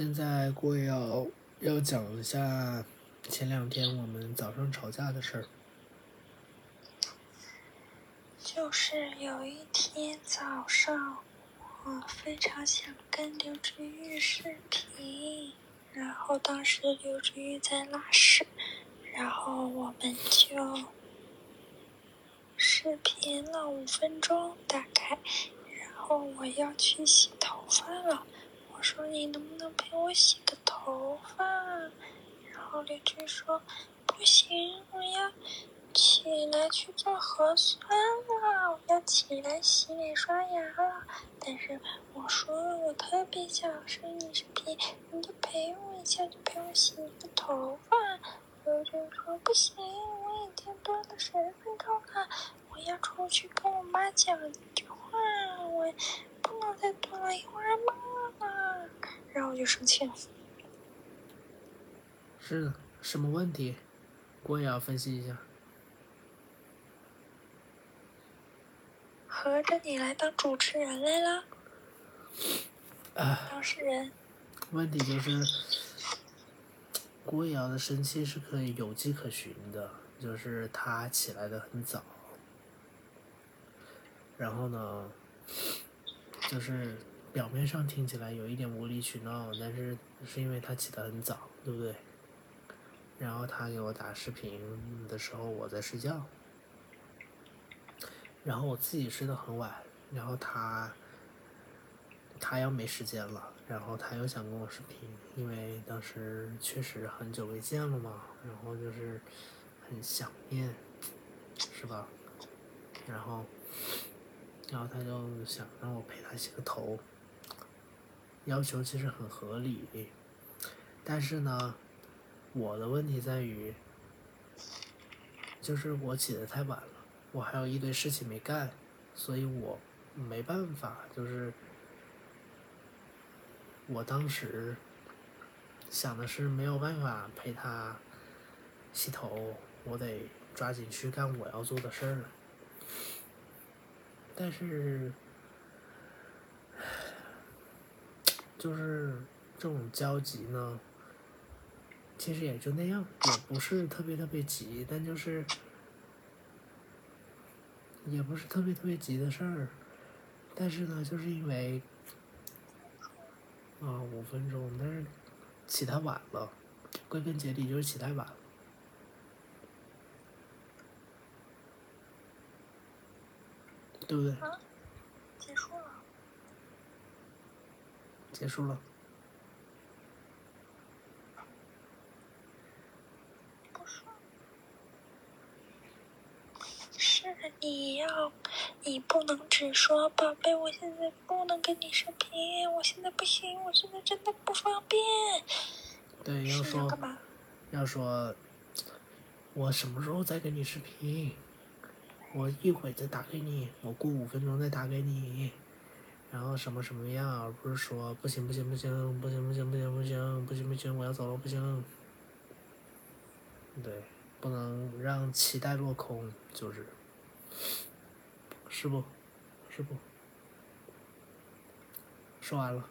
现在郭要要讲一下前两天我们早上吵架的事儿。就是有一天早上，我非常想跟刘志玉视频，然后当时刘志玉在拉屎，然后我们就视频了五分钟大概，然后我要去洗头发了。我说你能不能陪我洗个头发？然后刘志说不行，我要起来去做核酸了，我要起来洗脸刷牙了。但是我说我特别想视你视频，你就陪我一下，就陪我洗一个头发。刘志说不行，我已经蹲了十分钟了，我要出去跟我妈讲一句话，我不能再蹲了，一会儿吗。然后我就生气了。是的，什么问题？我也要分析一下。合着你来当主持人来了？啊，当事人。问题就是，郭瑶的生气是可以有迹可循的，就是她起来的很早，然后呢，就是表面上听起来有一点无理取闹，但是是因为她起得很早，对不对？然后她给我打视频的时候，我在睡觉，然后我自己睡得很晚，然后她。他要没时间了，然后他又想跟我视频，因为当时确实很久没见了嘛，然后就是很想念，是吧？然后，然后他就想让我陪他洗个头，要求其实很合理，但是呢，我的问题在于，就是我起得太晚了，我还有一堆事情没干，所以我没办法，就是。我当时想的是没有办法陪他洗头，我得抓紧去干我要做的事儿了。但是，就是这种焦急呢，其实也就那样，也不是特别特别急，但就是也不是特别特别急的事儿。但是呢，就是因为。啊，五分钟，但是起太晚了，归根结底就是起太晚了，对不对？结束了。结束了。不是。是你要。你不能只说宝贝，我现在不能跟你视频，我现在不行，我现在真的不方便。对，要说要说，我什么时候再跟你视频？我一会再打给你，我过五分钟再打给你。然后什么什么样，而不是说不行不行不行不行不行不行不行不行不行，我要走了不行。对，不能让期待落空，就是。是不？是不？说完了。